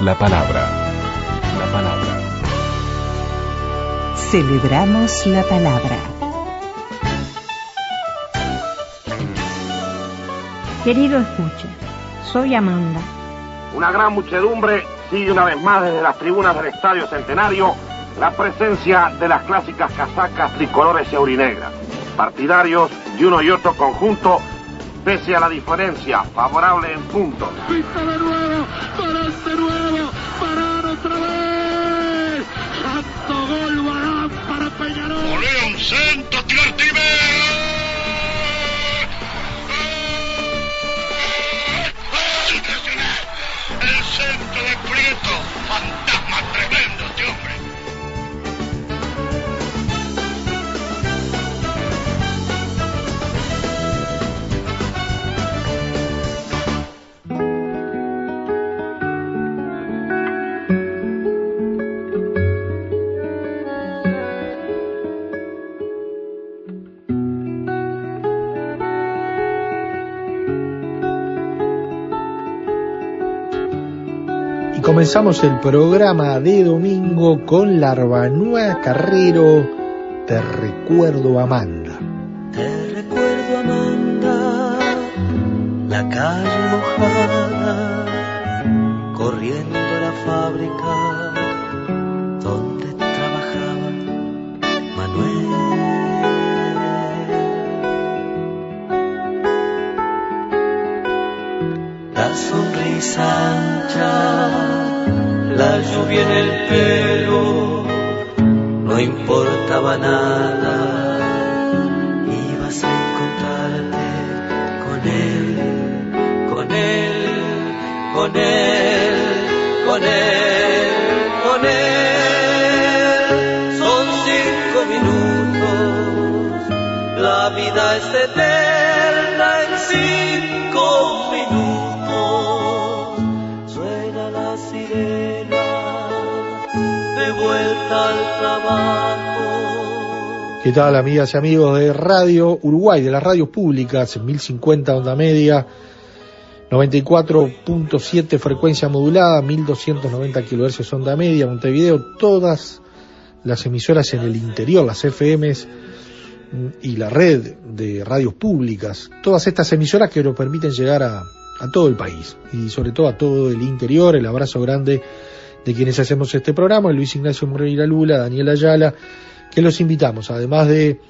La palabra. La palabra. Celebramos la palabra. Querido escucha, soy Amanda. Una gran muchedumbre sigue una vez más desde las tribunas del Estadio Centenario la presencia de las clásicas casacas tricolores y aurinegras, partidarios de uno y otro conjunto, pese a la diferencia favorable en puntos. Gol, balón para Peñarol. León Santos, tiro Impresionante. El centro de Prieto. Fantasma tremendo este hombre. Comenzamos el programa de domingo con Larbanúa Carrero, Te recuerdo Amanda. Te recuerdo Amanda, la calle mojada, corriendo a la fábrica la lluvia en el pelo, no importaba nada ¿Qué tal amigas y amigos de Radio Uruguay, de las radios públicas, en 1050 onda media, 94.7 frecuencia modulada, 1290 kHz onda media, Montevideo, todas las emisoras en el interior, las FMs y la red de radios públicas, todas estas emisoras que nos permiten llegar a todo el país y sobre todo a todo el interior, el abrazo grande de quienes hacemos este programa, Luis Ignacio Moreira Lula, Daniel Ayala, que los invitamos, además de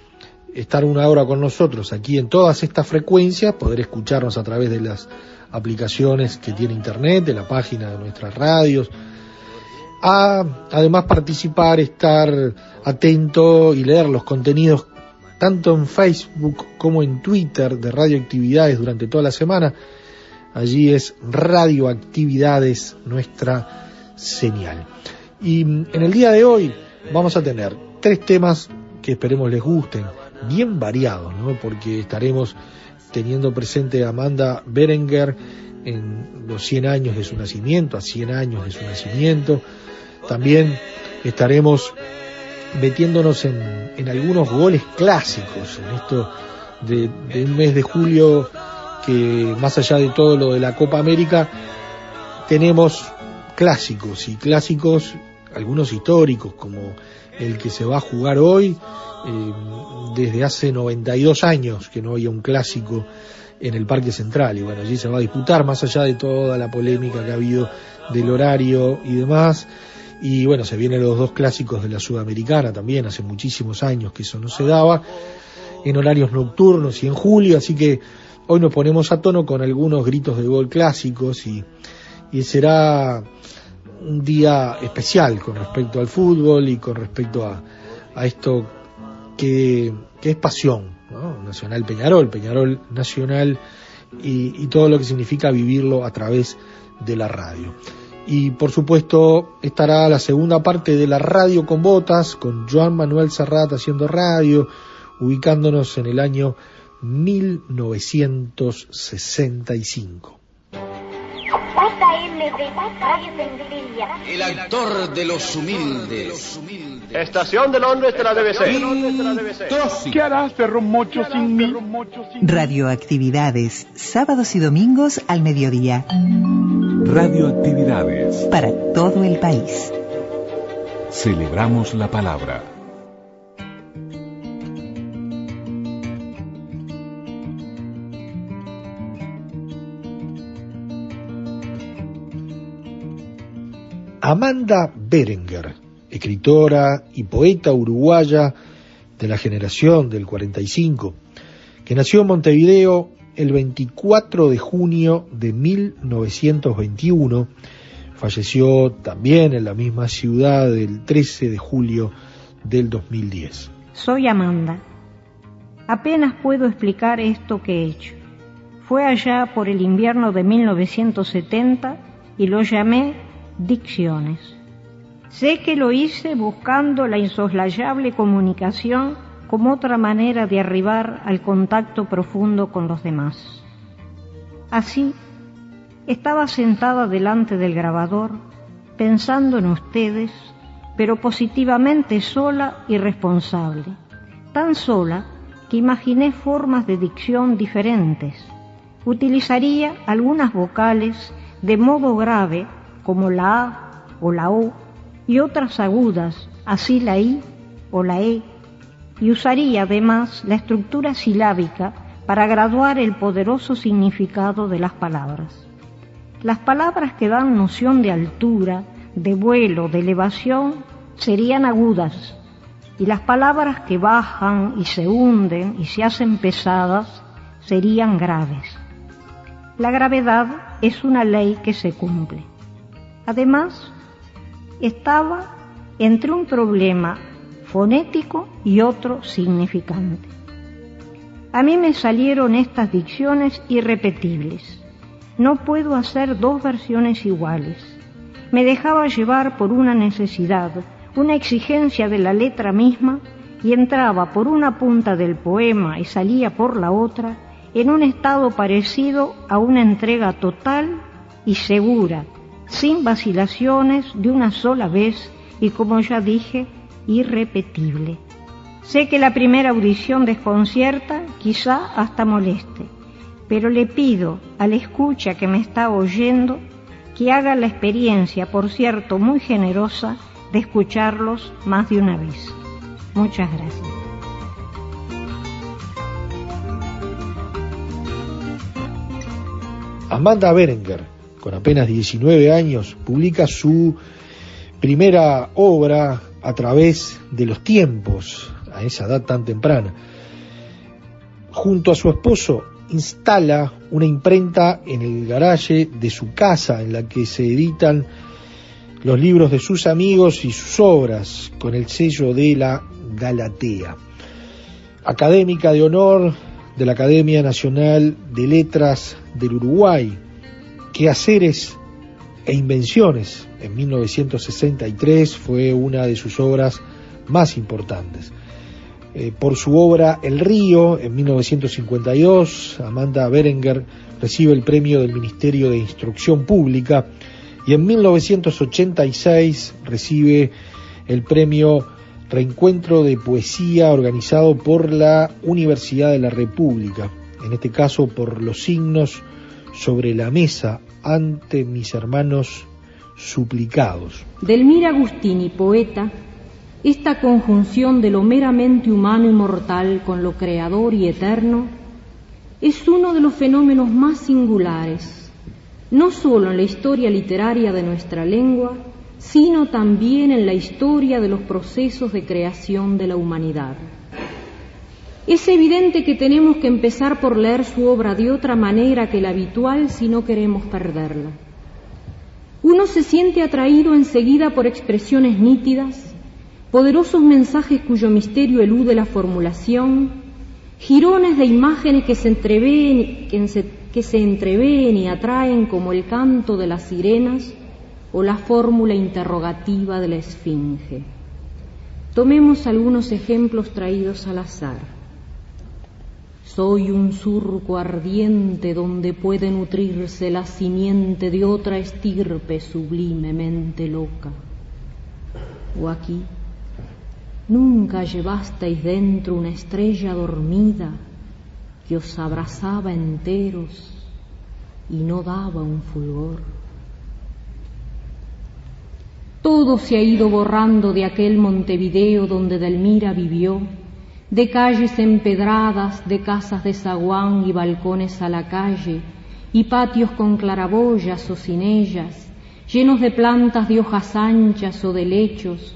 estar una hora con nosotros aquí en todas estas frecuencias, poder escucharnos a través de las aplicaciones que tiene Internet, de la página de nuestras radios, a además participar, estar atento y leer los contenidos tanto en Facebook como en Twitter de Radioactividades durante toda la semana. Allí es Radioactividades nuestra señal. Y mm, en el día de hoy vamos a tener tres temas que esperemos les gusten, bien variados, ¿no? Porque estaremos teniendo presente a Amanda Berenguer en los 100 años de su nacimiento, a 100 años de su nacimiento. También estaremos metiéndonos en, en algunos goles clásicos, en esto de, de un mes de julio que más allá de todo lo de la Copa América, tenemos clásicos y clásicos, algunos históricos, como el que se va a jugar hoy, eh, desde hace 92 años que no había un clásico en el Parque Central, y bueno, allí se va a disputar, más allá de toda la polémica que ha habido del horario y demás, y bueno, se vienen los dos clásicos de la Sudamericana también, hace muchísimos años que eso no se daba, en horarios nocturnos y en julio, así que hoy nos ponemos a tono con algunos gritos de gol clásicos y, y será un día especial con respecto al fútbol y con respecto a, a esto que, que, es pasión, ¿no? Nacional Peñarol, Peñarol Nacional y, y, todo lo que significa vivirlo a través de la radio. Y por supuesto estará la segunda parte de la radio con botas, con Joan Manuel Serrat haciendo radio, ubicándonos en el año 1965. El actor de los humildes. Estación de Londres de la BBC. ¿Qué harás, perro mocho, sin mí? Radioactividades, sábados y domingos al mediodía. Radioactividades. Para todo el país. Celebramos la palabra. Amanda Berenger, escritora y poeta uruguaya de la generación del 45, que nació en Montevideo el 24 de junio de 1921, falleció también en la misma ciudad el 13 de julio del 2010. Soy Amanda. Apenas puedo explicar esto que he hecho. Fue allá por el invierno de 1970 y lo llamé dicciones. Sé que lo hice buscando la insoslayable comunicación como otra manera de arribar al contacto profundo con los demás. Así, estaba sentada delante del grabador, pensando en ustedes, pero positivamente sola y responsable, tan sola que imaginé formas de dicción diferentes. Utilizaría algunas vocales de modo grave como la A o la O, y otras agudas, así la I o la E, y usaría además la estructura silábica para graduar el poderoso significado de las palabras. Las palabras que dan noción de altura, de vuelo, de elevación, serían agudas, y las palabras que bajan y se hunden y se hacen pesadas serían graves. La gravedad es una ley que se cumple. Además, estaba entre un problema fonético y otro significante. A mí me salieron estas dicciones irrepetibles. No puedo hacer dos versiones iguales. Me dejaba llevar por una necesidad, una exigencia de la letra misma y entraba por una punta del poema y salía por la otra en un estado parecido a una entrega total y segura sin vacilaciones, de una sola vez y, como ya dije, irrepetible. Sé que la primera audición desconcierta, quizá hasta moleste, pero le pido a la escucha que me está oyendo que haga la experiencia, por cierto, muy generosa, de escucharlos más de una vez. Muchas gracias. Amanda Berenger con apenas 19 años, publica su primera obra a través de los tiempos, a esa edad tan temprana. Junto a su esposo instala una imprenta en el garaje de su casa en la que se editan los libros de sus amigos y sus obras con el sello de la Galatea. Académica de honor de la Academia Nacional de Letras del Uruguay, Quehaceres e Invenciones en 1963 fue una de sus obras más importantes. Eh, por su obra El río en 1952, Amanda Berenger recibe el premio del Ministerio de Instrucción Pública y en 1986 recibe el premio Reencuentro de Poesía organizado por la Universidad de la República, en este caso por los signos sobre la mesa ante mis hermanos suplicados. Delmira Agustini, poeta, esta conjunción de lo meramente humano y mortal con lo creador y eterno es uno de los fenómenos más singulares, no sólo en la historia literaria de nuestra lengua, sino también en la historia de los procesos de creación de la humanidad. Es evidente que tenemos que empezar por leer su obra de otra manera que la habitual si no queremos perderla. Uno se siente atraído enseguida por expresiones nítidas, poderosos mensajes cuyo misterio elude la formulación, jirones de imágenes que se entreveen, que se entreveen y atraen como el canto de las sirenas, o la fórmula interrogativa de la esfinge. Tomemos algunos ejemplos traídos al azar. Soy un surco ardiente donde puede nutrirse la simiente de otra estirpe sublimemente loca. O aquí, nunca llevasteis dentro una estrella dormida que os abrazaba enteros y no daba un fulgor. Todo se ha ido borrando de aquel Montevideo donde Delmira vivió, de calles empedradas, de casas de zaguán y balcones a la calle, y patios con claraboyas o sin ellas, llenos de plantas de hojas anchas o de lechos,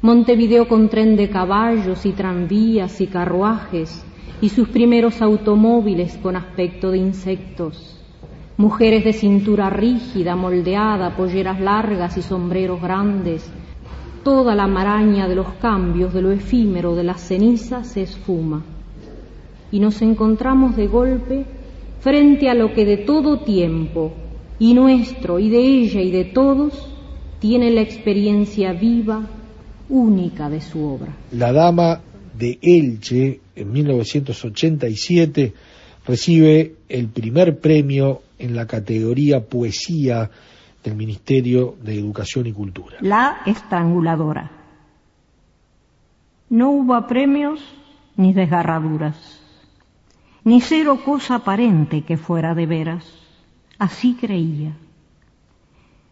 Montevideo con tren de caballos y tranvías y carruajes, y sus primeros automóviles con aspecto de insectos mujeres de cintura rígida, moldeada, polleras largas y sombreros grandes. Toda la maraña de los cambios, de lo efímero, de las cenizas se esfuma. Y nos encontramos de golpe frente a lo que de todo tiempo, y nuestro, y de ella, y de todos, tiene la experiencia viva, única de su obra. La Dama de Elche, en 1987, recibe el primer premio en la categoría poesía del Ministerio de Educación y Cultura. La estranguladora. No hubo premios ni desgarraduras, ni cero cosa aparente que fuera de veras. Así creía.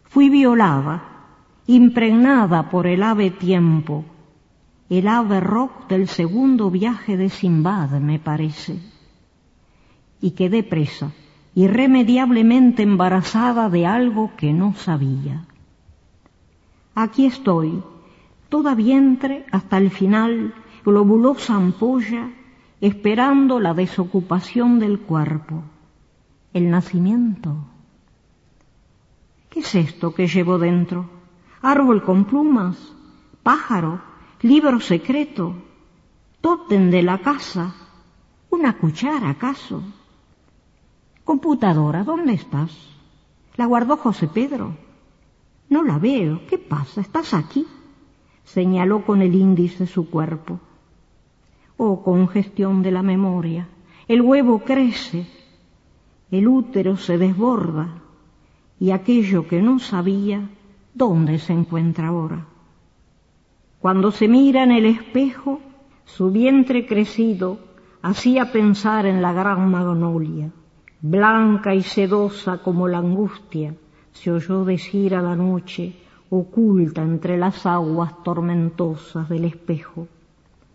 Fui violada, impregnada por el ave tiempo, el ave rock del segundo viaje de Simbad, me parece, y quedé presa irremediablemente embarazada de algo que no sabía. Aquí estoy, toda vientre hasta el final, globulosa ampolla, esperando la desocupación del cuerpo, el nacimiento. ¿Qué es esto que llevo dentro? ¿Árbol con plumas? ¿Pájaro? ¿Libro secreto? ¿Tótem de la casa? ¿Una cuchara acaso? Computadora, ¿dónde estás? La guardó José Pedro. No la veo. ¿Qué pasa? ¿Estás aquí? Señaló con el índice su cuerpo. Oh, congestión de la memoria. El huevo crece, el útero se desborda y aquello que no sabía, ¿dónde se encuentra ahora? Cuando se mira en el espejo, su vientre crecido hacía pensar en la gran magnolia blanca y sedosa como la angustia, se oyó decir a la noche, oculta entre las aguas tormentosas del espejo.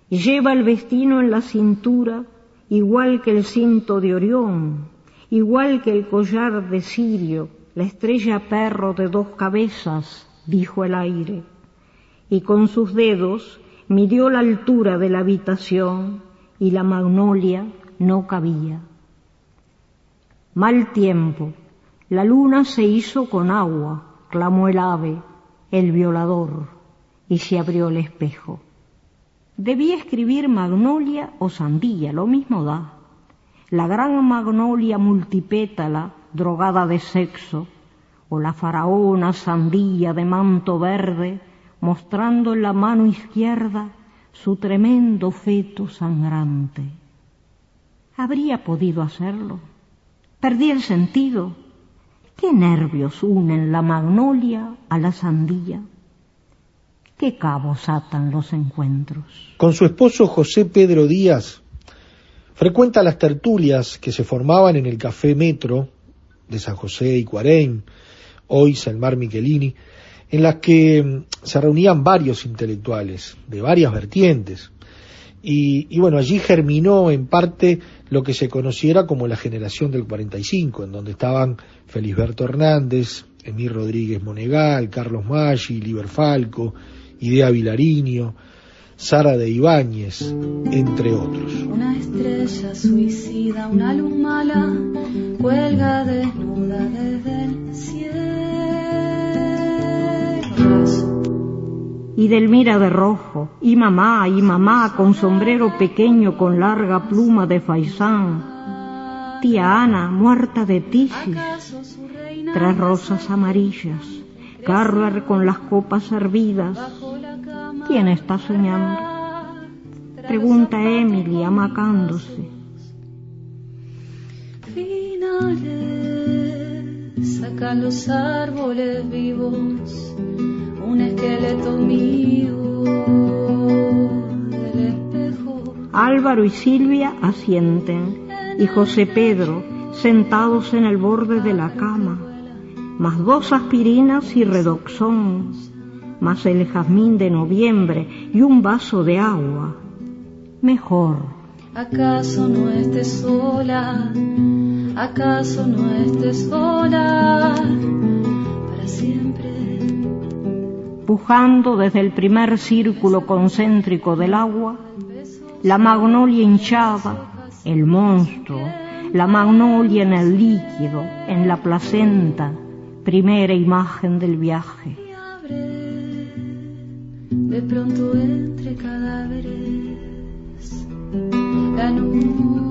Lleva el vestino en la cintura, igual que el cinto de Orión, igual que el collar de Sirio, la estrella perro de dos cabezas, dijo el aire, y con sus dedos midió la altura de la habitación y la magnolia no cabía. Mal tiempo. La luna se hizo con agua, clamó el ave, el violador, y se abrió el espejo. Debía escribir magnolia o sandía, lo mismo da. La gran magnolia multipétala, drogada de sexo, o la faraona sandía de manto verde, mostrando en la mano izquierda su tremendo feto sangrante. ¿Habría podido hacerlo? Perdí el sentido. ¿Qué nervios unen la magnolia a la sandía? ¿Qué cabos atan los encuentros? Con su esposo José Pedro Díaz frecuenta las tertulias que se formaban en el Café Metro de San José y Cuarén, hoy Salmar Michelini, en las que mm, se reunían varios intelectuales de varias vertientes. Y, y, bueno, allí germinó en parte lo que se conociera como la generación del 45, en donde estaban Felisberto Hernández, Emir Rodríguez Monegal, Carlos Maggi, Liber Falco, Idea Vilariño, Sara de Ibáñez, entre otros. Una estrella suicida, una luz mala, cuelga desnuda desde el cielo y Delmira de rojo, y mamá, y mamá con sombrero pequeño con larga pluma de faisán, tía Ana muerta de tisis, tres rosas amarillas, Carver con las copas servidas. ¿Quién está soñando? Pregunta Emily amacándose. Finales, sacan los árboles vivos, un esqueleto mío del espejo. Álvaro y Silvia asienten y José Pedro sentados en el borde de la cama, más dos aspirinas y redoxón, más el jazmín de noviembre y un vaso de agua. Mejor. ¿Acaso no estés sola? ¿Acaso no estés sola? Para siempre. Pujando desde el primer círculo concéntrico del agua, la magnolia hinchada, el monstruo, la magnolia en el líquido, en la placenta, primera imagen del viaje. De pronto entre cadáveres, la noche,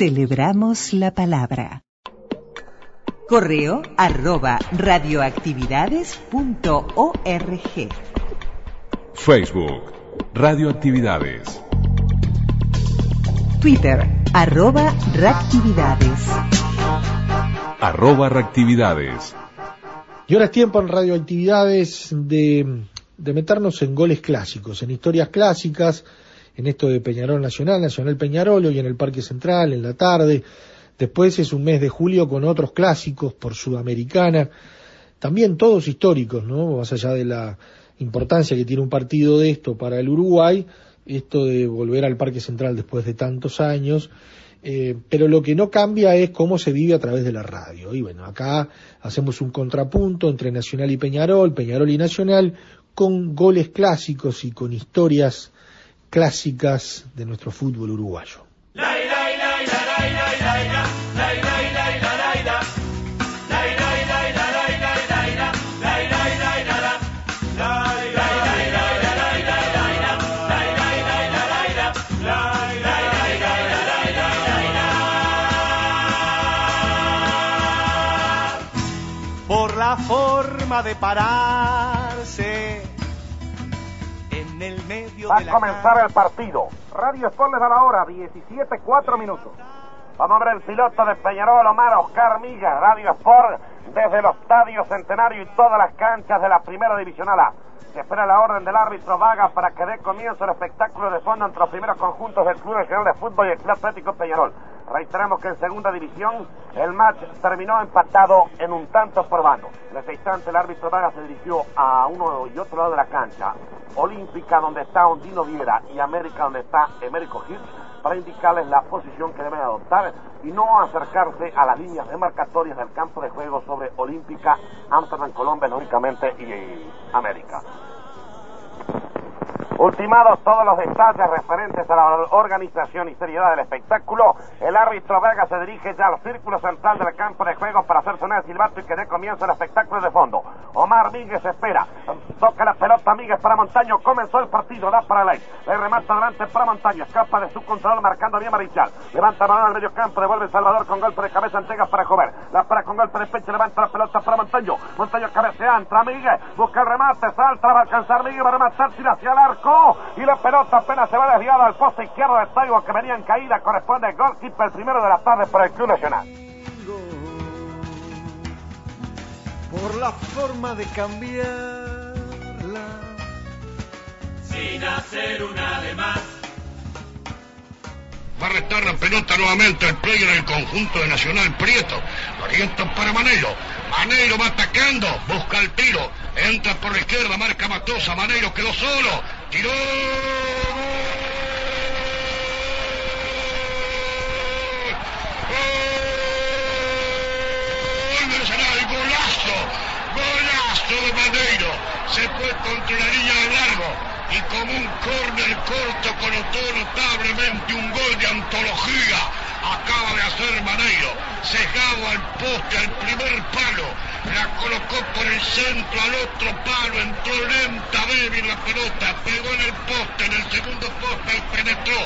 Celebramos la palabra. Correo arroba radioactividades.org. Facebook, Radioactividades. Twitter, arroba reactividades. Arroba reactividades. Y ahora es tiempo en radioactividades de, de meternos en goles clásicos, en historias clásicas, en esto de Peñarol Nacional, Nacional Peñarol, hoy en el Parque Central, en la tarde. Después es un mes de julio con otros clásicos por Sudamericana, también todos históricos, ¿no? Más allá de la importancia que tiene un partido de esto para el Uruguay, esto de volver al Parque Central después de tantos años, eh, pero lo que no cambia es cómo se vive a través de la radio. Y bueno, acá hacemos un contrapunto entre Nacional y Peñarol, Peñarol y Nacional, con goles clásicos y con historias clásicas de nuestro fútbol uruguayo. Por la forma de pararse Va a comenzar el partido. Radio Sport les da la hora, 17, 4 minutos. Vamos a ver el piloto de Peñarol, Omar Oscar Miga, Radio Sport, desde el Estadio Centenario y todas las canchas de la Primera Divisional A. Se espera la orden del árbitro Vaga para que dé comienzo el espectáculo de fondo entre los primeros conjuntos del Club Nacional de Fútbol y el Club Atlético Peñarol. Reiteramos que en segunda división el match terminó empatado en un tanto por bando. En ese instante el árbitro Vaga se dirigió a uno y otro lado de la cancha, Olímpica donde está Ondino Viera y América donde está Emérico Hirsch, para indicarles la posición que deben adoptar y no acercarse a las líneas demarcatorias del campo de juego sobre Olímpica, Amsterdam, Colombia, lógicamente, y América. Ultimados todos los detalles referentes a la organización y seriedad del espectáculo, el árbitro Vega se dirige ya al círculo central del campo de juego para hacer sonar el silbato y que dé comienzo el espectáculo de fondo. Omar Míguez espera, toca la pelota Míguez para Montaño, comenzó el partido, da para Ley, le remata adelante para Montaño, escapa de su control marcando bien Marichal, levanta balón al medio campo, devuelve Salvador con golpe de cabeza, entrega para Jover, la para con golpe de pecho, levanta la pelota para Montaño, Montaño cabecea, entra Míguez, busca el remate, salta, va a alcanzar Míguez, va a rematar, tira hacia el arco, y la pelota apenas se va desviada al poste izquierdo de Taibo que venía en caída, corresponde al goalkeeper el primero de la tarde para el Club Nacional. por la forma de cambiarla. Sin hacer una de más. Va a restar la pelota nuevamente el player del conjunto de Nacional Prieto. Orienta para Maneiro. Maneiro va atacando. Busca el tiro. Entra por la izquierda. Marca Matosa. Maneiro quedó solo. Tiró. ¡Gol Nacional! ¡Golazo! ¡Golazo de Maneiro! Se fue contra la línea de largo y como un córner corto colocó notablemente un gol de antología acaba de hacer Maneiro, cegado al poste, al primer palo, la colocó por el centro al otro palo, entró lenta, débil la pelota, pegó en el poste, en el segundo poste penetró.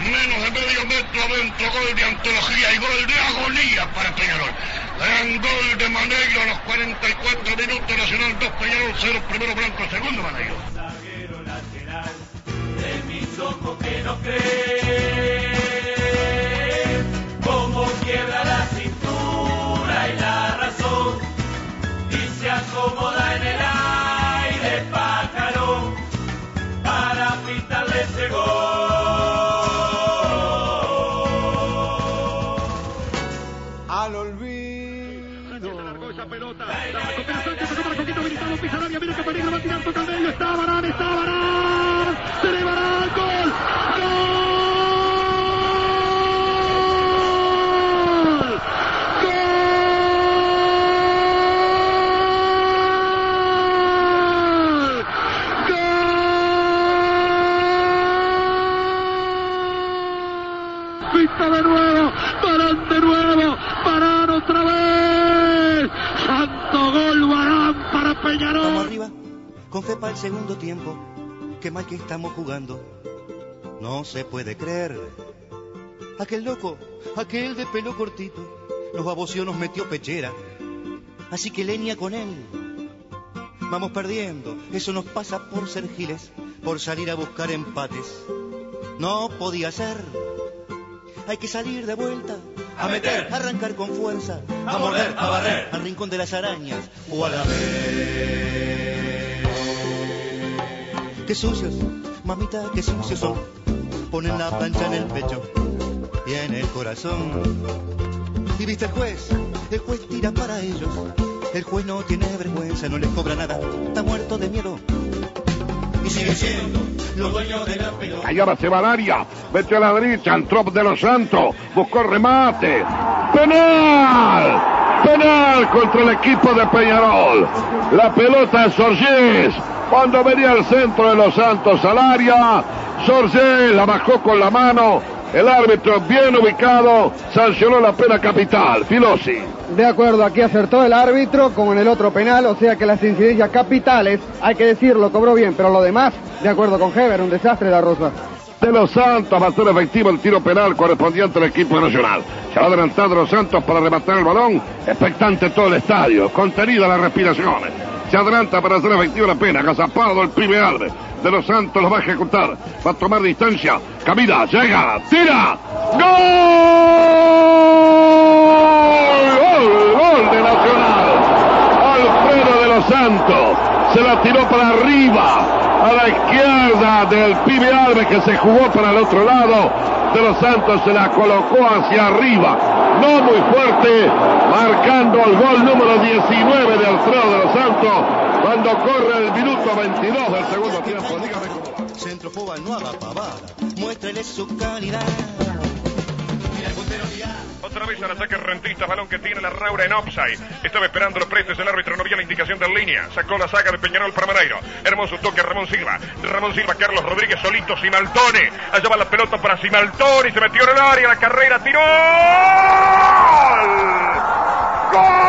Menos de medio metro adentro, gol de antología y gol de agonía para Peñarol. Gran gol de Maneiro a los 44 minutos, Nacional 2, Peñarol 0, primero Blanco, segundo Maneiro. Está Barán, está Barán. Se le gol. ¡Gol! ¡Gol! ¡Gol! Pista de nuevo, Barán de nuevo, Barán otra vez. Santo gol, Barán para Peñarol. Vamos arriba, con fe para el segundo tiempo. Qué mal que estamos jugando. No se puede creer. Aquel loco, aquel de pelo cortito, nos baboció, nos metió pechera. Así que leña con él. Vamos perdiendo. Eso nos pasa por ser giles, por salir a buscar empates. No podía ser. Hay que salir de vuelta. A meter. Arrancar con fuerza. A morder, a barrer. Al rincón de las arañas. O a la vez. Qué sucios, mamita, qué sucios son. Ponen la plancha en el pecho y en el corazón. Y viste el juez, el juez tira para ellos. El juez no tiene vergüenza, no les cobra nada. Está muerto de miedo. Y sigue siendo los dueños de la pelota. Se va metió a la derecha, Antrop de los Santos, buscó remate. ¡Penal! ¡Penal contra el equipo de Peñarol! La pelota es Sorgés. Cuando venía al centro de los Santos al área, Sorgés la bajó con la mano. El árbitro bien ubicado sancionó la pena capital. Filosi. De acuerdo, aquí acertó el árbitro como en el otro penal, o sea que las incidencias capitales, hay que decirlo, cobró bien, pero lo demás, de acuerdo con Heber, un desastre la Rosa. De los Santos va a ser efectivo el tiro penal correspondiente al equipo nacional. Se va adelantando los Santos para rematar el balón. Expectante todo el estadio, contenida las respiraciones. Se adelanta para hacer efectiva la pena. Agazapado el pibe Alves. De los Santos lo va a ejecutar. Va a tomar distancia. Camida, llega, tira. ¡Gol! ¡Gol! ¡Gol de Nacional! Alfredo de los Santos se la tiró para arriba, a la izquierda del pibe Alves que se jugó para el otro lado. De los Santos se la colocó hacia arriba, no muy fuerte, marcando el gol número 19 de Alfredo de los Santos cuando corre el minuto 22 del segundo tiempo. Dígame cómo va. Centrofoba no haga pavada, muéstrele su calidad. Otra vez al ataque rentista, balón que tiene la Raura en offside. Estaba esperando los prestes, el árbitro no había la indicación de línea. Sacó la saga de Peñarol para Maneiro. Hermoso toque Ramón Silva. Ramón Silva, Carlos Rodríguez solito, Simaltone. Allá va la pelota para Simaltone. Se metió en el área, la carrera tiró. ¡Gol!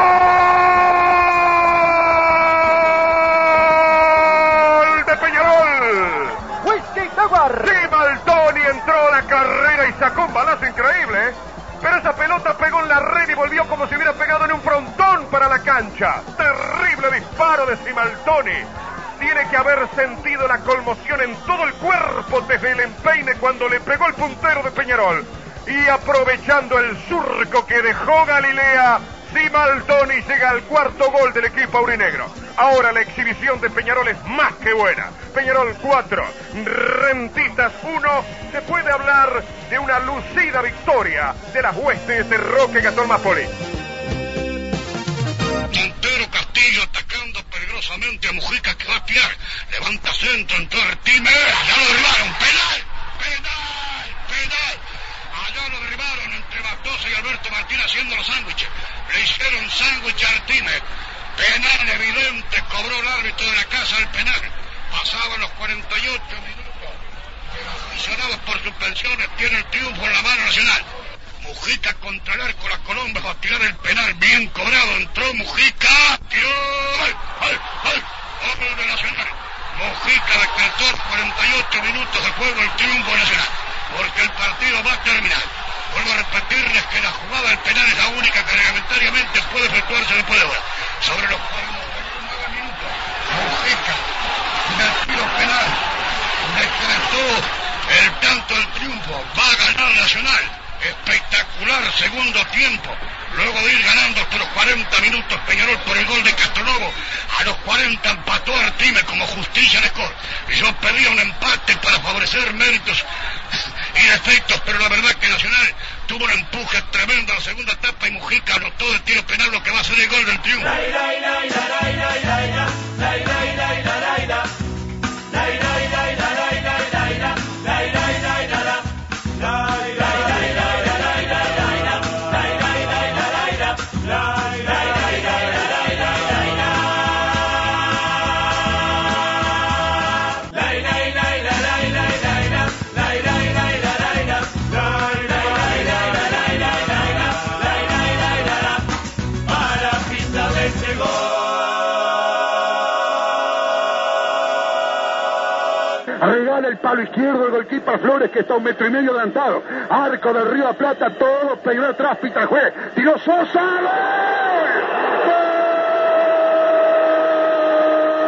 de Peñarol. Whisky Jaguar. Entró a la carrera y sacó un balazo increíble. Pero esa pelota pegó en la red y volvió como si hubiera pegado en un frontón para la cancha. Terrible disparo de Simaltoni. Tiene que haber sentido la conmoción en todo el cuerpo desde el empeine cuando le pegó el puntero de Peñarol. Y aprovechando el surco que dejó Galilea, Simaltoni llega al cuarto gol del equipo aurinegro. Ahora la exhibición de Peñarol es más que buena. Peñarol 4, Rentistas 1. Se puede hablar de una lucida victoria de las huestes de Roque Gastón Mapoli. Montero Castillo atacando peligrosamente a Mujica que va a tirar. Levanta centro, entró Artime. Allá lo derribaron. Penal, penal, penal. Allá lo derribaron entre Matosa y Alberto Martín haciendo los sándwiches. Hicieron sándwich a. Penal evidente, cobró el árbitro de la casa el penal. Pasaban los 48 minutos. Aficionados por suspensiones tiene el triunfo en la mano nacional. Mujica contra el arco, la Colombia va a tirar el penal, bien cobrado, entró Mujica, tiró, ¡ay, ay, ay! Gol de Nacional. Mujica decretó 48 minutos de juego el triunfo nacional, porque el partido va a terminar. Vuelvo a repetirles que la jugada del penal es la única que reglamentariamente puede efectuarse después de ahora. Sobre los 49 minutos, Mujica, del tiro penal, decretó el tanto del triunfo. Va a ganar Nacional. Espectacular segundo tiempo. Luego de ir ganando hasta los 40 minutos Peñarol por el gol de Castronovo, a los 40 empató Artime como justicia de score. Y yo pedía un empate para favorecer méritos y defectos, pero la verdad que Nacional tuvo un empuje tremendo en la segunda etapa y Mujica anotó de tiro penal lo que va a ser el gol del triunfo. Palo izquierdo el golquipa Flores que está un metro y medio adelantado. Arco Río de la Plata, todo pegó atrás, pita el juez. Tiró Sosa.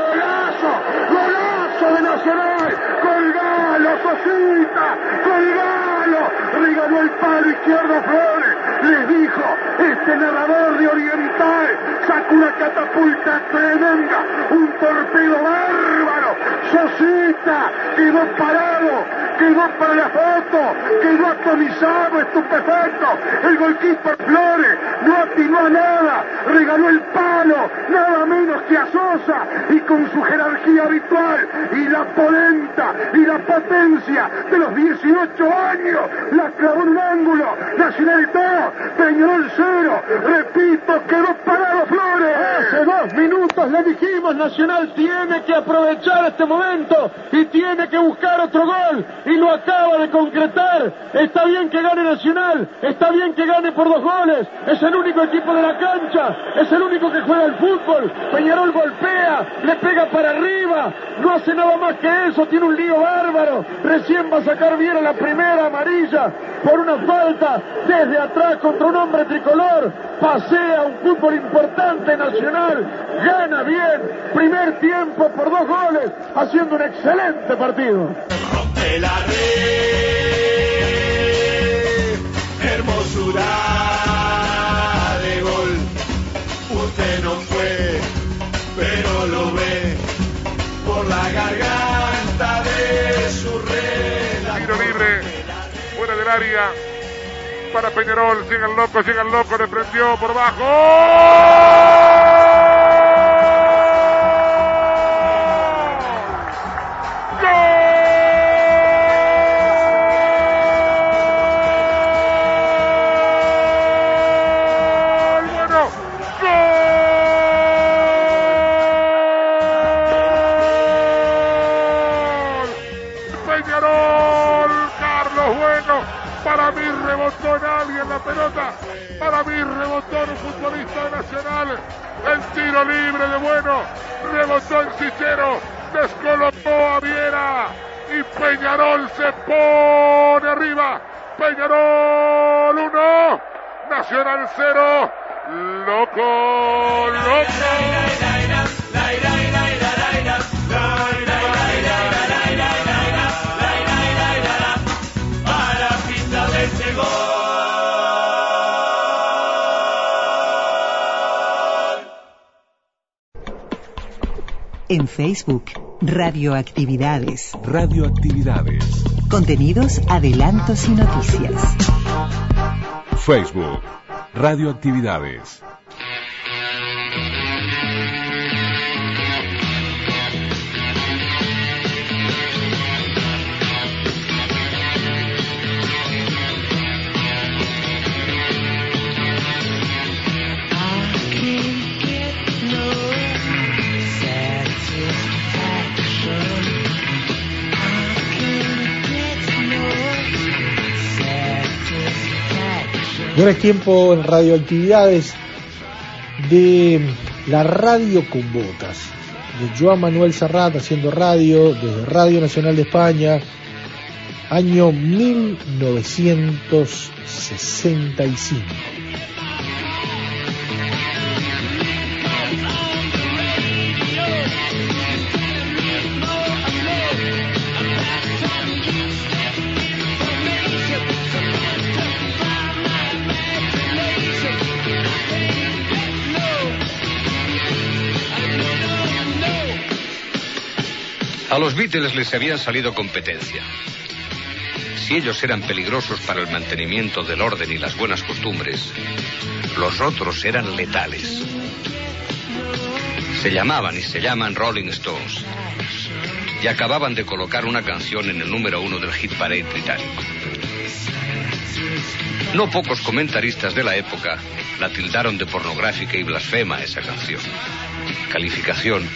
¡Golazo! ¡Golazo de Nacional! ¡Colgalo, Sosita! ¡Colgalo! Regaló el palo izquierdo Flores. Les dijo, este narrador de Oriental sacó una catapulta tremenda, un torpedo bárbaro. Sosita quedó parado, quedó para la foto, quedó atomizado, estupefacto. El golquista Flores no atinó a nada, regaló el palo, nada menos que a Sosa, y con su jerarquía habitual y la polenta y la potencia de los 18 años, la clavó en un ángulo, Nacional 2, Peñarol 0, repito, quedó parado Flores. Hace dos minutos le dijimos, Nacional tiene que aprovechar este momento y tiene que buscar otro gol y lo acaba de concretar. Está bien que gane Nacional, está bien que gane por dos goles, es el único equipo de la cancha, es el único que juega el fútbol. Peñarol golpea, le pega para arriba, no hace nada más que eso, tiene un lío bárbaro. Recién va a sacar bien a la primera amarilla por una falta desde atrás contra un hombre tricolor. Pasea un fútbol importante nacional, gana bien, primer tiempo por dos goles, haciendo un excelente partido. Rompe la red, hermosura de gol. Usted no fue, pero lo ve por la garganta de su red. Tiro libre, fuera del área. Para Peñarol, llega el loco, llega el loco, le por abajo. ¡Gol! Nacional, el tiro libre de Bueno, rebotó en Sichero, descolocó a Viera y Peñarol se pone arriba, Peñarol 1, Nacional 0, loco, loco. Facebook, Radioactividades. Radioactividades. Contenidos, adelantos y noticias. Facebook. Radioactividades. Ahora es tiempo en radioactividades de la radio con botas, de Joan Manuel Serrat haciendo radio desde Radio Nacional de España, año 1965. A los Beatles les habían salido competencia. Si ellos eran peligrosos para el mantenimiento del orden y las buenas costumbres, los otros eran letales. Se llamaban y se llaman Rolling Stones. Y acababan de colocar una canción en el número uno del hit parade británico. No pocos comentaristas de la época la tildaron de pornográfica y blasfema esa canción. Calificación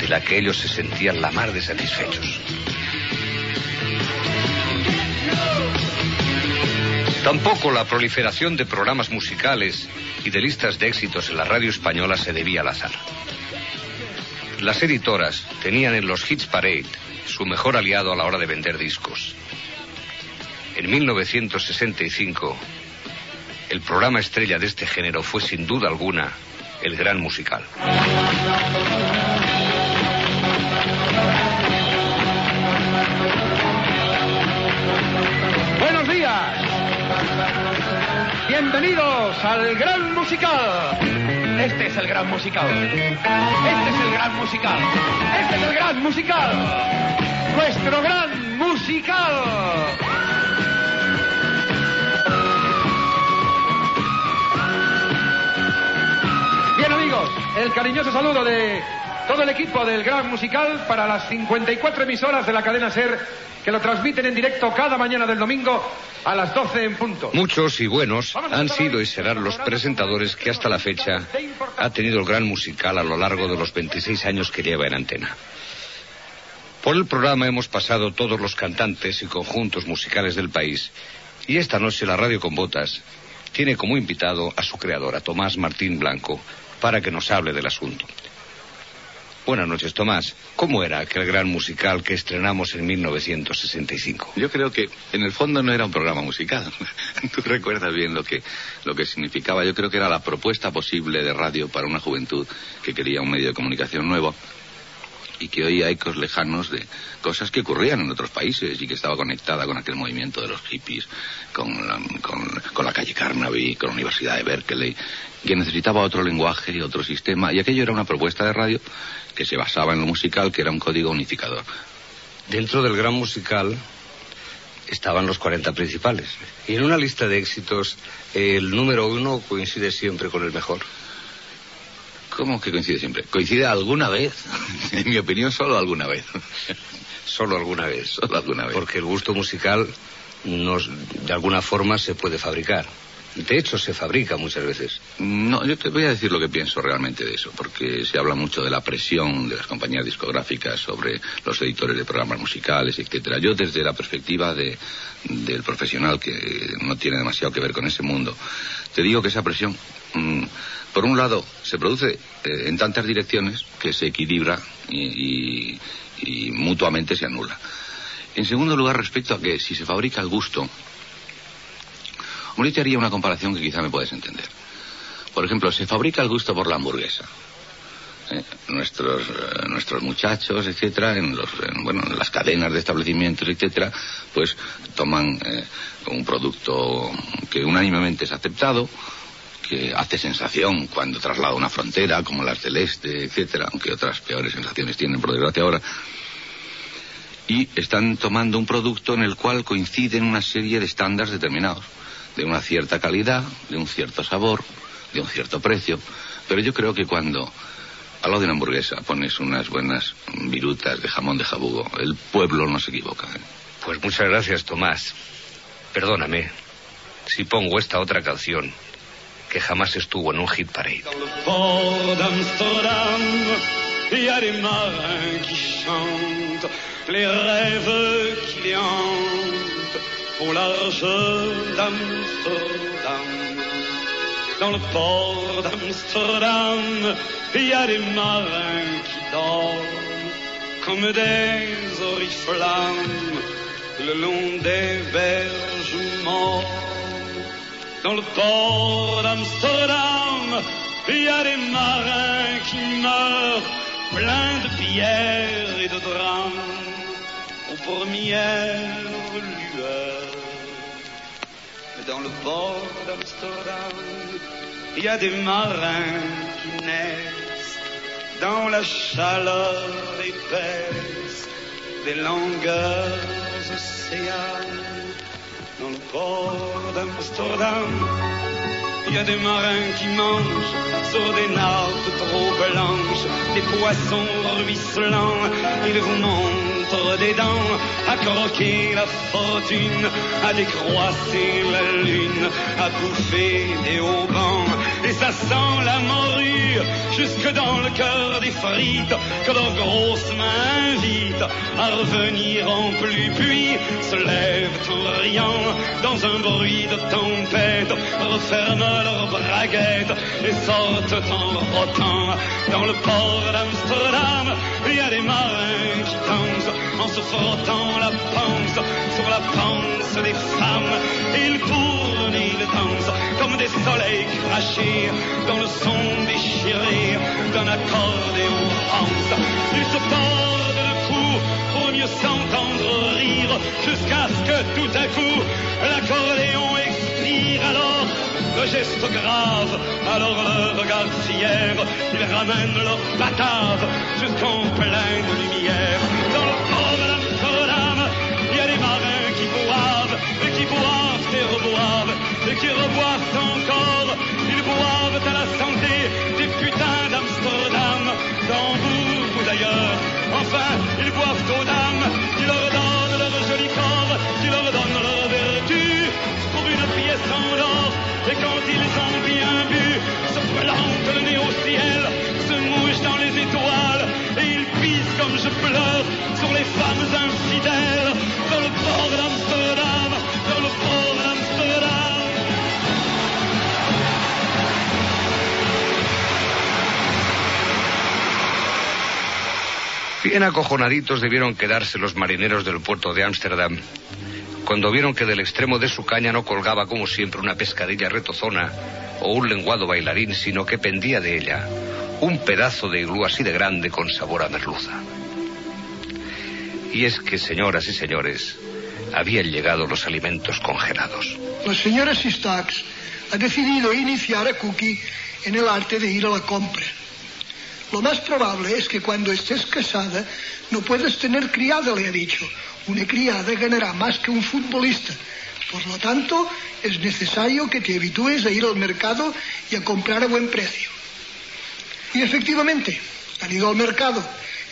de la que ellos se sentían la mar de satisfechos. Tampoco la proliferación de programas musicales y de listas de éxitos en la radio española se debía al azar. Las editoras tenían en los Hits Parade su mejor aliado a la hora de vender discos. En 1965, el programa estrella de este género fue sin duda alguna el Gran Musical. Buenos días. Bienvenidos al Gran Musical. Este es el Gran Musical. Este es el Gran Musical. Este es el Gran Musical. Nuestro Gran Musical. El cariñoso saludo de todo el equipo del Gran Musical para las 54 emisoras de la cadena SER que lo transmiten en directo cada mañana del domingo a las 12 en punto. Muchos y buenos han sido y serán los presentadores que hasta la fecha ha tenido el gran musical a lo largo de los 26 años que lleva en antena. Por el programa hemos pasado todos los cantantes y conjuntos musicales del país y esta noche la Radio con Botas tiene como invitado a su creador, a Tomás Martín Blanco, para que nos hable del asunto. Buenas noches, Tomás. ¿Cómo era aquel gran musical que estrenamos en 1965? Yo creo que en el fondo no era un programa musical. Tú recuerdas bien lo que, lo que significaba. Yo creo que era la propuesta posible de radio para una juventud que quería un medio de comunicación nuevo y que oía ecos lejanos de cosas que ocurrían en otros países y que estaba conectada con aquel movimiento de los hippies, con la, con la calle Carnaby, con la Universidad de Berkeley, que necesitaba otro lenguaje y otro sistema. Y aquello era una propuesta de radio que se basaba en lo musical, que era un código unificador. Dentro del gran musical estaban los 40 principales. Y en una lista de éxitos, el número uno coincide siempre con el mejor. ¿Cómo que coincide siempre? ¿Coincide alguna vez? en mi opinión, solo alguna vez. Solo alguna vez. Solo alguna vez. Porque el gusto musical nos, de alguna forma se puede fabricar. De hecho, se fabrica muchas veces. No, yo te voy a decir lo que pienso realmente de eso, porque se habla mucho de la presión de las compañías discográficas sobre los editores de programas musicales, etcétera. Yo desde la perspectiva de, del profesional que no tiene demasiado que ver con ese mundo, te digo que esa presión, mmm, por un lado, se produce eh, en tantas direcciones que se equilibra y, y, mutuamente se anula. En segundo lugar, respecto a que si se fabrica el gusto, Hombre, haría una comparación que quizá me puedes entender. Por ejemplo, se fabrica el gusto por la hamburguesa. Eh, nuestros, eh, nuestros muchachos, etcétera, en, los, en, bueno, en las cadenas de establecimientos, etcétera, pues toman un producto que unánimemente es aceptado, que hace sensación cuando traslada una frontera, como las del este, etcétera, aunque otras peores sensaciones tienen, por desgracia, ahora. Y están tomando un producto en el cual coinciden una serie de estándares determinados de una cierta calidad, de un cierto sabor, de un cierto precio. Pero yo creo que cuando al lado de una hamburguesa pones unas buenas virutas de jamón de jabugo, el pueblo no se equivoca. ¿eh? Pues muchas gracias, Tomás. Perdóname si pongo esta otra canción que jamás estuvo en un hit parade. Il y a des marins qui chantent les rêves qui les au large d'Amsterdam. Dans le port d'Amsterdam, il y a des marins qui dorment comme des oriflammes le long des berges mortes. Dans le port d'Amsterdam, il y a des marins qui meurent pleins de pierres et de drames aux premières lueurs. Dans le port d'Amsterdam, il y a des marins qui naissent dans la chaleur épaisse des longueurs océanes. Dans le port d'Amsterdam, il y a des marins qui mangent sur des nappes trop blanches, des poissons ruisselants. Ils vous montrent des dents à croquer la fortune, à décroisser la lune, à bouffer des haubans. Et ça sent la morue jusque dans le cœur des frites que leurs grosses mains invitent à revenir en pluie. Puis se lèvent en riant dans un bruit de tempête, referment leurs braguettes et sortent en rotant. Dans le port d'Amsterdam, il y a des marins qui dansent en se frottant la panse sur la panse des femmes. Ils tournent, ils dansent comme des soleils crachés dans le son déchiré d'un accordéon rance. Ils se tordent le cou pour mieux s'entendre rire jusqu'à ce que tout à coup l'accordéon expire alors le geste grave, alors le regard fier, ils ramènent leur batave jusqu'en pleine lumière. Dans le port d'Amsterdam, il y a des marins qui boivent, et qui boivent et reboivent, et qui reboivent encore. Ils boivent à la santé des putains d'Amsterdam, dans vous ou d'ailleurs. Enfin, ils boivent aux dames, qui leur donnent leur joli corps, qui leur donnent leur vertu, pour une pièce en or. Et quand ils ont bien bu, se plantent le nez au ciel, se mouchent dans les étoiles, et ils pissent comme je pleure sur les femmes infidèles, dans le port d'Amsterdam, dans le port d'Amsterdam. Bien acojonaditos debieron quedarse los marineros del puerto de Ámsterdam cuando vieron que del extremo de su caña no colgaba como siempre una pescadilla retozona o un lenguado bailarín, sino que pendía de ella un pedazo de iglú así de grande con sabor a merluza. Y es que, señoras y señores, habían llegado los alimentos congelados. La señora Sistax ha decidido iniciar a Cookie en el arte de ir a la compra. Lo más probable es que cuando estés casada no puedas tener criada, le ha dicho. Una criada ganará más que un futbolista. Por lo tanto, es necesario que te habitúes a ir al mercado y a comprar a buen precio. Y efectivamente, han ido al mercado.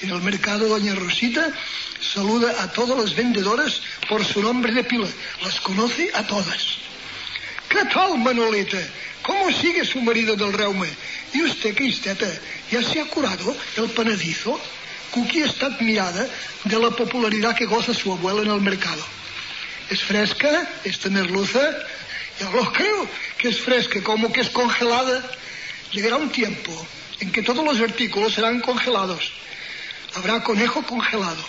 En el mercado doña Rosita saluda a todas las vendedoras por su nombre de pila. Las conoce a todas. ¿Qué tal, Manoleta? ¿Cómo sigue su marido del reuma? ¿Y usted, Cristeta, ya se ha curado el panadizo? Cookie está admirada de la popularidad que goza su abuela en el mercado. ¿Es fresca esta merluza? Ya lo creo que es fresca, como que es congelada. Llegará un tiempo en que todos los artículos serán congelados. Habrá conejo congelado,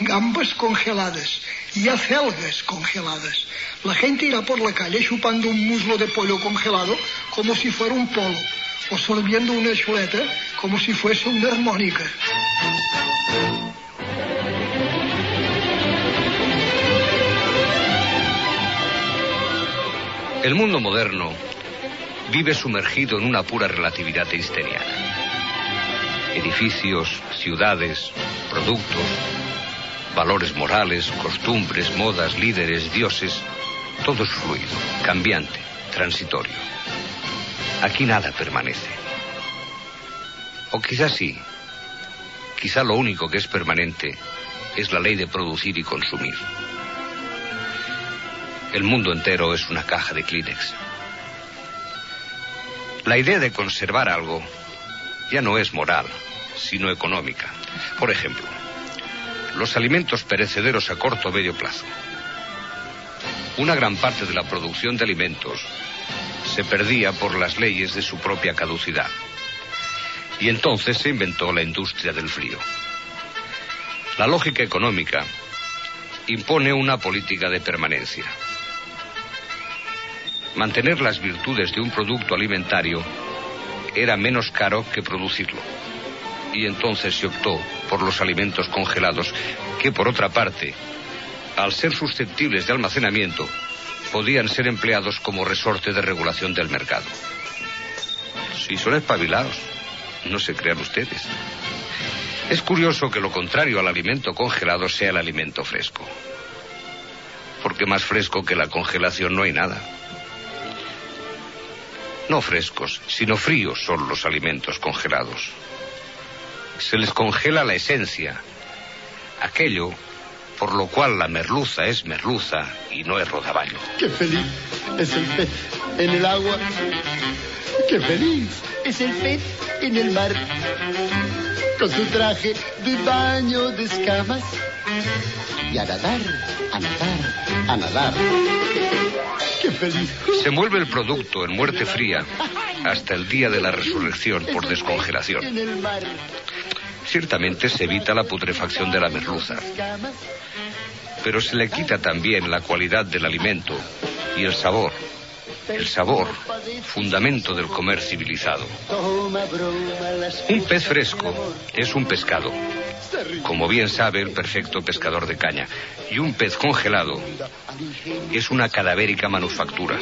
gambas congeladas y acelgas congeladas. La gente irá por la calle chupando un muslo de pollo congelado como si fuera un polo, o sorbiendo una chuleta como si fuese una armónica. El mundo moderno vive sumergido en una pura relatividad einsteiniana. Edificios, ciudades, productos, valores morales, costumbres, modas, líderes, dioses, todo es fluido, cambiante, transitorio. Aquí nada permanece. O quizás sí. Quizá lo único que es permanente es la ley de producir y consumir. El mundo entero es una caja de Kleenex. La idea de conservar algo ya no es moral, sino económica. Por ejemplo, los alimentos perecederos a corto o medio plazo. una gran parte de la producción de alimentos se perdía por las leyes de su propia caducidad. Y entonces se inventó la industria del frío. La lógica económica impone una política de permanencia. Mantener las virtudes de un producto alimentario era menos caro que producirlo. Y entonces se optó por los alimentos congelados, que por otra parte, al ser susceptibles de almacenamiento, podían ser empleados como resorte de regulación del mercado. Si son espabilados, no se crean ustedes. Es curioso que lo contrario al alimento congelado sea el alimento fresco. Porque más fresco que la congelación no hay nada. No frescos, sino fríos son los alimentos congelados. Se les congela la esencia, aquello por lo cual la merluza es merluza y no es rodaballo. Qué feliz es el pez en el agua. Qué feliz es el pez en el mar. Con su traje de baño de escamas. Y a nadar, a nadar, a nadar. Qué feliz. Se envuelve el producto en muerte fría hasta el día de la resurrección por descongelación. Ciertamente se evita la putrefacción de la merluza, pero se le quita también la cualidad del alimento y el sabor. El sabor, fundamento del comer civilizado. Un pez fresco es un pescado, como bien sabe el perfecto pescador de caña, y un pez congelado es una cadavérica manufactura.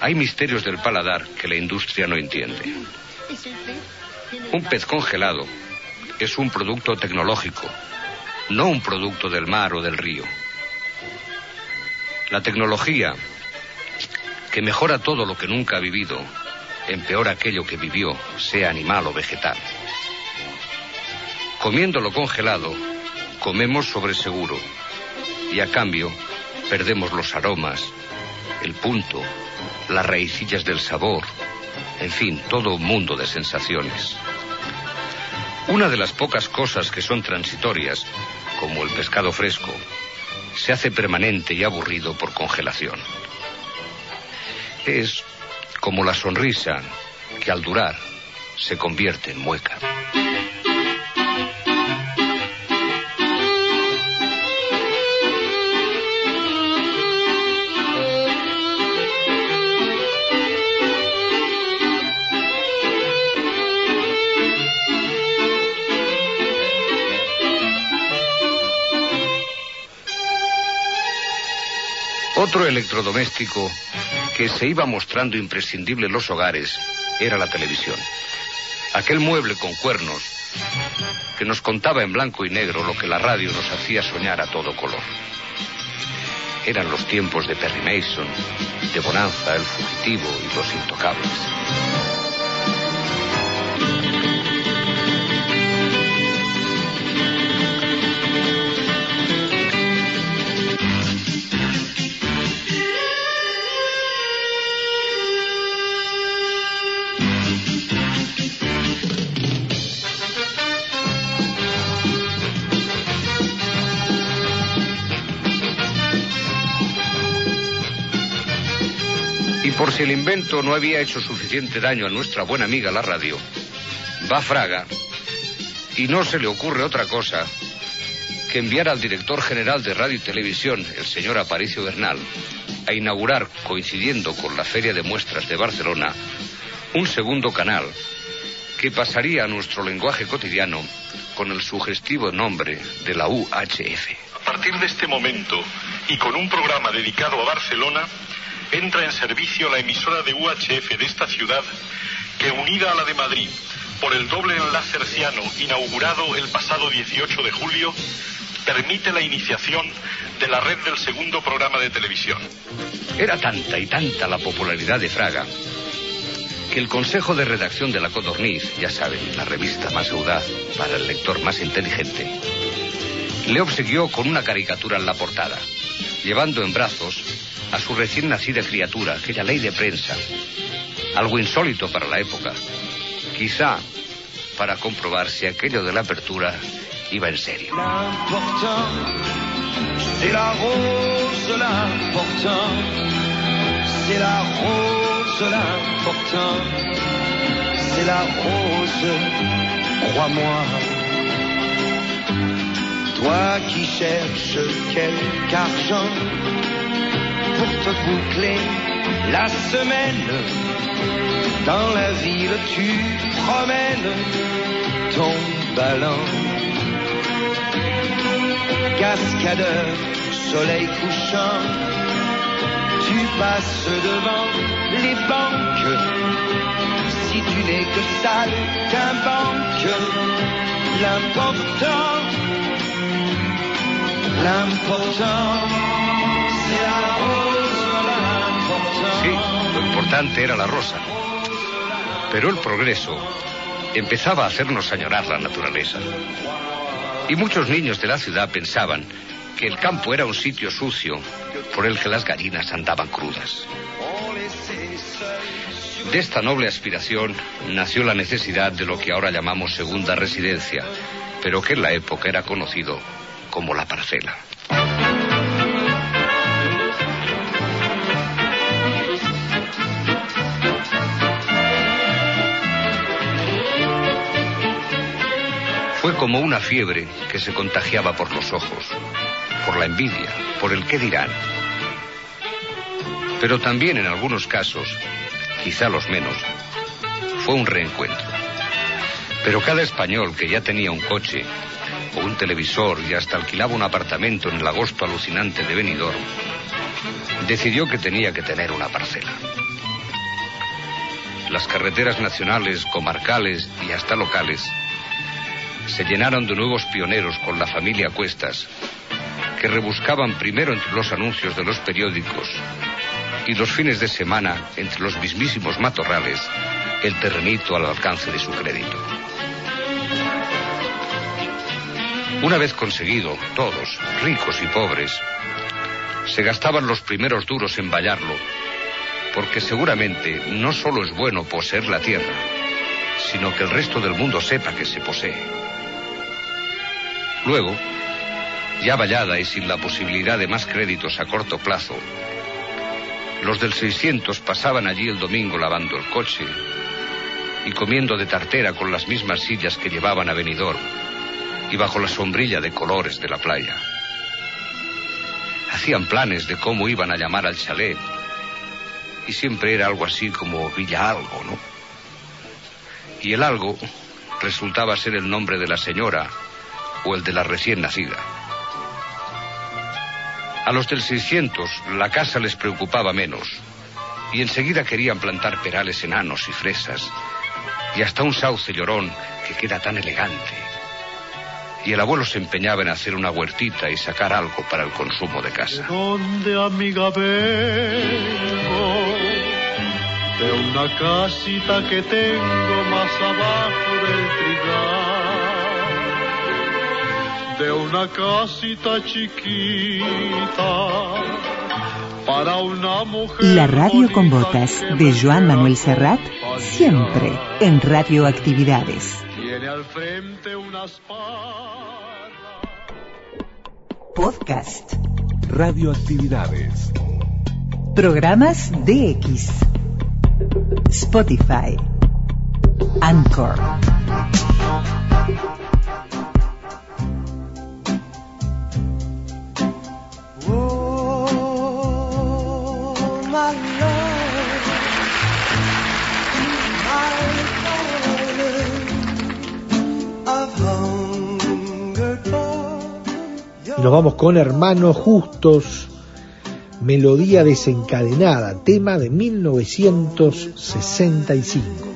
Hay misterios del paladar que la industria no entiende. Un pez congelado es un producto tecnológico, no un producto del mar o del río. La tecnología, que mejora todo lo que nunca ha vivido, empeora aquello que vivió, sea animal o vegetal. Comiéndolo congelado, comemos sobre seguro y a cambio perdemos los aromas, el punto, las raicillas del sabor, en fin, todo un mundo de sensaciones. Una de las pocas cosas que son transitorias, como el pescado fresco, se hace permanente y aburrido por congelación. Es como la sonrisa que al durar se convierte en mueca. Otro electrodoméstico que se iba mostrando imprescindible en los hogares era la televisión. Aquel mueble con cuernos que nos contaba en blanco y negro lo que la radio nos hacía soñar a todo color. Eran los tiempos de Perry Mason, de Bonanza, el fugitivo y los intocables. Si el invento no había hecho suficiente daño a nuestra buena amiga la radio, va Fraga y no se le ocurre otra cosa que enviar al director general de radio y televisión, el señor Aparicio Bernal, a inaugurar, coincidiendo con la Feria de Muestras de Barcelona, un segundo canal que pasaría a nuestro lenguaje cotidiano con el sugestivo nombre de la UHF. A partir de este momento y con un programa dedicado a Barcelona, entra en servicio la emisora de UHF de esta ciudad que unida a la de Madrid por el doble enlace herciano inaugurado el pasado 18 de julio, permite la iniciación de la red del segundo programa de televisión. Era tanta y tanta la popularidad de Fraga que el consejo de redacción de La Codorniz, ya saben, la revista más audaz para el lector más inteligente, le obsequió con una caricatura en la portada, llevando en brazos a su recién nacida criatura, aquella ley de prensa, algo insólito para la época, quizá para comprobar si aquello de la apertura iba en serio. Toi qui cherches quelque argent pour te boucler la semaine, dans la ville tu promènes ton ballon. Cascadeur, soleil couchant, tu passes devant les banques. Si tu n'es que sale qu'un banque, l'important, l'important, Sí, lo importante era la rosa. Pero el progreso empezaba a hacernos añorar la naturaleza. Y muchos niños de la ciudad pensaban que el campo era un sitio sucio por el que las gallinas andaban crudas. De esta noble aspiración nació la necesidad de lo que ahora llamamos segunda residencia, pero que en la época era conocido como la parcela. Como una fiebre que se contagiaba por los ojos, por la envidia, por el qué dirán. Pero también en algunos casos, quizá los menos, fue un reencuentro. Pero cada español que ya tenía un coche o un televisor y hasta alquilaba un apartamento en el agosto alucinante de Benidorm, decidió que tenía que tener una parcela. Las carreteras nacionales, comarcales y hasta locales se llenaron de nuevos pioneros con la familia Cuestas, que rebuscaban primero entre los anuncios de los periódicos y los fines de semana entre los mismísimos matorrales el terrenito al alcance de su crédito. Una vez conseguido, todos, ricos y pobres, se gastaban los primeros duros en vallarlo, porque seguramente no solo es bueno poseer la tierra, sino que el resto del mundo sepa que se posee. Luego, ya vallada y sin la posibilidad de más créditos a corto plazo, los del 600 pasaban allí el domingo lavando el coche y comiendo de tartera con las mismas sillas que llevaban a Benidorm y bajo la sombrilla de colores de la playa. Hacían planes de cómo iban a llamar al chalet y siempre era algo así como Villa Algo, ¿no? Y el algo resultaba ser el nombre de la señora o el de la recién nacida. A los del 600 la casa les preocupaba menos y enseguida querían plantar perales enanos y fresas y hasta un sauce llorón que queda tan elegante. Y el abuelo se empeñaba en hacer una huertita y sacar algo para el consumo de casa. ¿Dónde. De una casita chiquita para una mujer. La radio con botas de Joan Manuel Serrat, siempre en Radioactividades. Tiene al frente unas Podcast. Radioactividades. Programas DX. Spotify. Anchor. Nos vamos con Hermanos Justos, Melodía desencadenada, tema de 1965.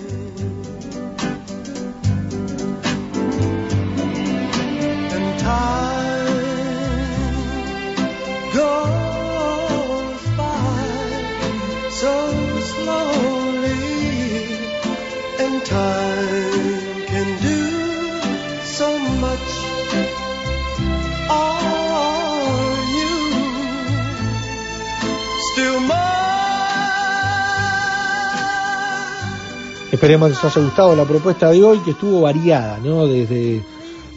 Esperemos les haya gustado la propuesta de hoy, que estuvo variada, ¿no? Desde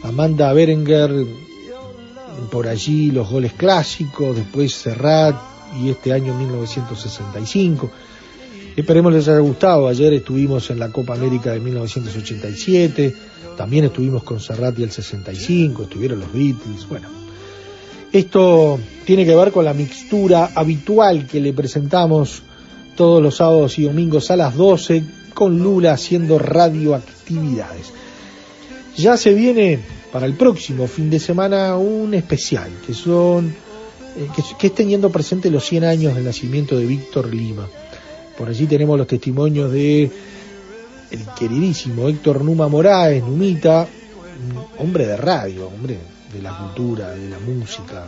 Amanda Berenger por allí los goles clásicos, después Serrat y este año 1965. Esperemos les haya gustado. Ayer estuvimos en la Copa América de 1987, también estuvimos con Serrat y el 65, estuvieron los Beatles, bueno. Esto tiene que ver con la mixtura habitual que le presentamos todos los sábados y domingos a las 12 con Lula haciendo radioactividades. Ya se viene para el próximo fin de semana un especial que son eh, que, es teniendo presente los 100 años del nacimiento de Víctor Lima. Por allí tenemos los testimonios de el queridísimo Héctor Numa Moraes, Numita, hombre de radio, hombre de la cultura, de la música,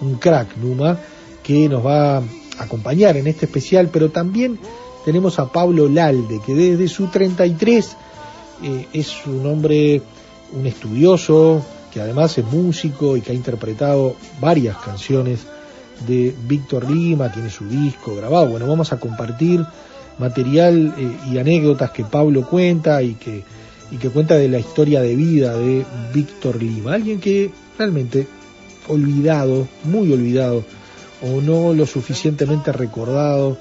un crack Numa, que nos va a acompañar en este especial, pero también tenemos a Pablo Lalde, que desde su 33 eh, es un hombre, un estudioso, que además es músico y que ha interpretado varias canciones de Víctor Lima, tiene su disco grabado. Bueno, vamos a compartir material eh, y anécdotas que Pablo cuenta y que, y que cuenta de la historia de vida de Víctor Lima, alguien que realmente olvidado, muy olvidado, o no lo suficientemente recordado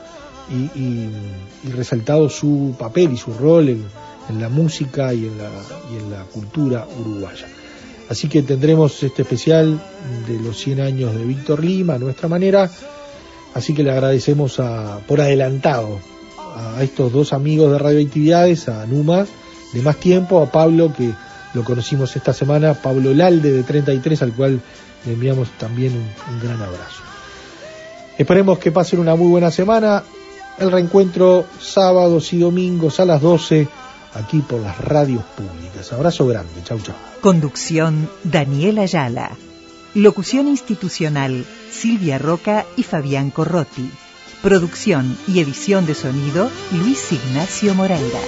y, y, y resaltado su papel y su rol en, la música y en la, y en la cultura uruguaya. Así que tendremos este especial de los 100 años de Víctor Lima a nuestra manera. Así que le agradecemos a, por adelantado a estos dos amigos de Radioactividades, a Numa de más tiempo, a Pablo que lo conocimos esta semana, Pablo Lalde de 33, al cual le enviamos también un gran abrazo. Esperemos que pasen una muy buena semana. El reencuentro sábados y domingos a las 12 aquí por las radios públicas. Abrazo grande. Chau, chau. Conducción Daniela Ayala. Locución institucional Silvia Roca y Fabián Corrotti. Producción y edición de sonido Luis Ignacio Moreira.